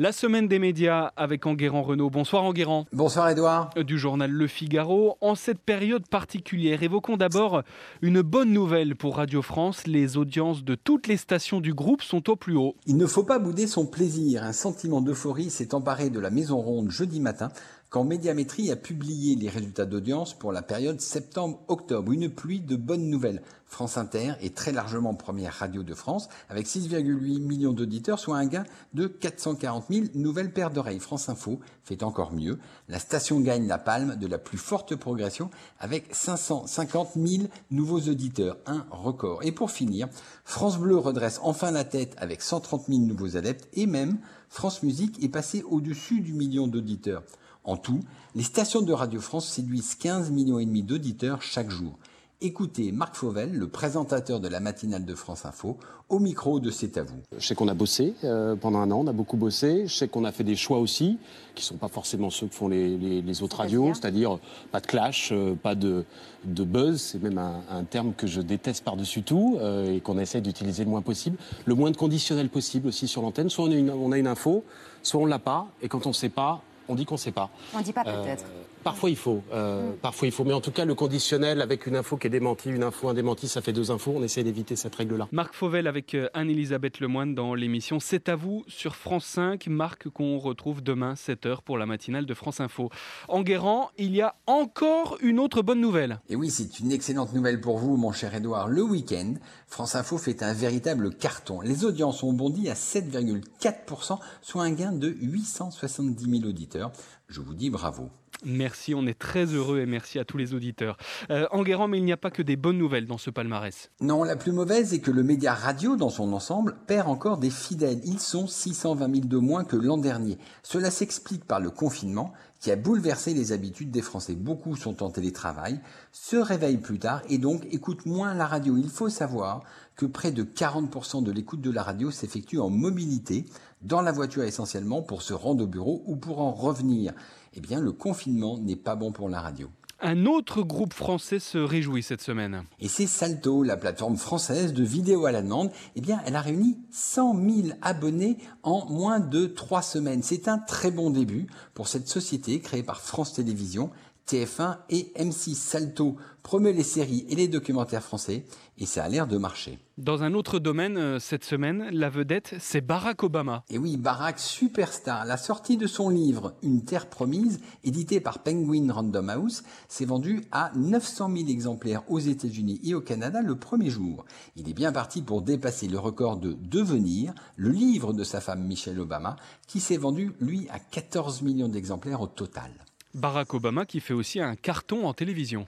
La semaine des médias avec Enguerrand Renault. Bonsoir Enguerrand. Bonsoir Edouard. Du journal Le Figaro. En cette période particulière, évoquons d'abord une bonne nouvelle pour Radio France. Les audiences de toutes les stations du groupe sont au plus haut. Il ne faut pas bouder son plaisir. Un sentiment d'euphorie s'est emparé de la Maison Ronde jeudi matin quand Médiamétrie a publié les résultats d'audience pour la période septembre-octobre. Une pluie de bonnes nouvelles. France Inter est très largement première radio de France avec 6,8 millions d'auditeurs, soit un gain de 440 000 nouvelles paires d'oreilles. France Info fait encore mieux. La station gagne la palme de la plus forte progression avec 550 000 nouveaux auditeurs, un record. Et pour finir, France Bleu redresse enfin la tête avec 130 000 nouveaux adeptes et même France Musique est passé au-dessus du million d'auditeurs. En tout, les stations de Radio France séduisent 15 millions et demi d'auditeurs chaque jour. Écoutez Marc Fauvel, le présentateur de la matinale de France Info, au micro de C'est à vous. Je sais qu'on a bossé euh, pendant un an, on a beaucoup bossé. Je sais qu'on a fait des choix aussi, qui ne sont pas forcément ceux que font les, autres radios, c'est-à-dire pas de clash, euh, pas de, buzz, c'est même un, terme que je déteste par-dessus tout euh, et qu'on essaie d'utiliser le moins possible. Le moins de conditionnel possible aussi sur l'antenne. Soit on a, une, on a une info, soit on l'a pas, et quand on ne sait pas, on dit qu'on ne sait pas. On ne dit pas peut-être. Parfois il faut, euh, mm. parfois il faut, mais en tout cas le conditionnel avec une info qui est démentie, une info indémentie, ça fait deux infos. On essaie d'éviter cette règle-là. Marc Fauvel avec euh, Anne-Elisabeth Lemoine dans l'émission C'est à vous sur France 5. Marc qu'on retrouve demain 7h pour la matinale de France Info. En Guérant, il y a encore une autre bonne nouvelle. Et oui, c'est une excellente nouvelle pour vous, mon cher Edouard. Le week-end, France Info fait un véritable carton. Les audiences ont bondi à 7,4%, soit un gain de 870 000 auditeurs. Je vous dis bravo. Merci, on est très heureux et merci à tous les auditeurs. Euh, Enguerrand, mais il n'y a pas que des bonnes nouvelles dans ce palmarès. Non, la plus mauvaise est que le média radio dans son ensemble perd encore des fidèles. Ils sont 620 000 de moins que l'an dernier. Cela s'explique par le confinement qui a bouleversé les habitudes des Français. Beaucoup sont en télétravail, se réveillent plus tard et donc écoutent moins la radio. Il faut savoir que près de 40% de l'écoute de la radio s'effectue en mobilité, dans la voiture essentiellement pour se rendre au bureau ou pour en revenir eh bien le confinement n'est pas bon pour la radio. Un autre groupe français se réjouit cette semaine. Et c'est Salto, la plateforme française de vidéo à la demande. Eh bien, elle a réuni 100 000 abonnés en moins de trois semaines. C'est un très bon début pour cette société créée par France Télévisions TF1 et M6 Salto promet les séries et les documentaires français et ça a l'air de marcher. Dans un autre domaine, euh, cette semaine, la vedette, c'est Barack Obama. Et oui, Barack Superstar, la sortie de son livre Une Terre Promise, édité par Penguin Random House, s'est vendu à 900 000 exemplaires aux États-Unis et au Canada le premier jour. Il est bien parti pour dépasser le record de Devenir, le livre de sa femme Michelle Obama, qui s'est vendu, lui, à 14 millions d'exemplaires au total. Barack Obama qui fait aussi un carton en télévision.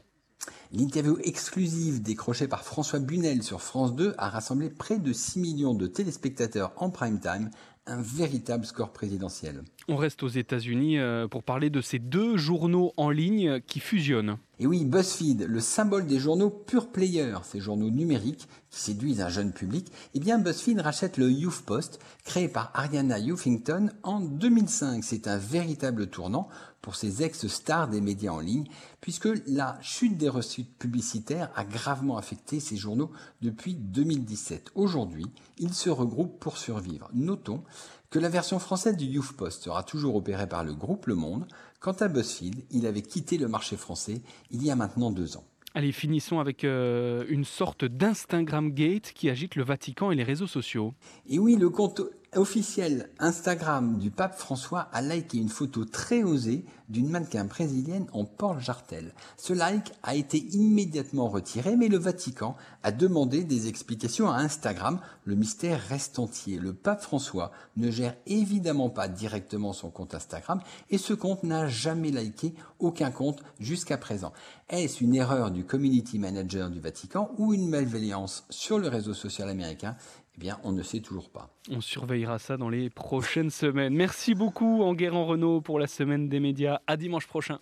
L'interview exclusive décrochée par François Bunel sur France 2 a rassemblé près de 6 millions de téléspectateurs en prime time, un véritable score présidentiel. On reste aux États-Unis euh, pour parler de ces deux journaux en ligne qui fusionnent. Et oui, BuzzFeed, le symbole des journaux pure player, ces journaux numériques qui séduisent un jeune public, eh bien BuzzFeed rachète le Youth Post, créé par Ariana Huffington en 2005. C'est un véritable tournant pour ces ex-stars des médias en ligne, puisque la chute des reçus publicitaires a gravement affecté ces journaux depuis 2017. Aujourd'hui, ils se regroupent pour survivre. Notons que la version française du Youth Post sera toujours opérée par le groupe Le Monde. Quant à BuzzFeed, il avait quitté le marché français il y a maintenant deux ans. Allez, finissons avec euh, une sorte d'Instagram Gate qui agite le Vatican et les réseaux sociaux. Et oui, le compte officiel Instagram du pape François a liké une photo très osée d'une mannequin brésilienne en porte-jartel. Ce like a été immédiatement retiré, mais le Vatican a demandé des explications à Instagram. Le mystère reste entier. Le pape François ne gère évidemment pas directement son compte Instagram et ce compte n'a jamais liké aucun compte jusqu'à présent. Est-ce une erreur du community manager du Vatican ou une malveillance sur le réseau social américain? On ne sait toujours pas. On surveillera ça dans les prochaines semaines. Merci beaucoup, Enguerrand Renault, pour la semaine des médias. À dimanche prochain.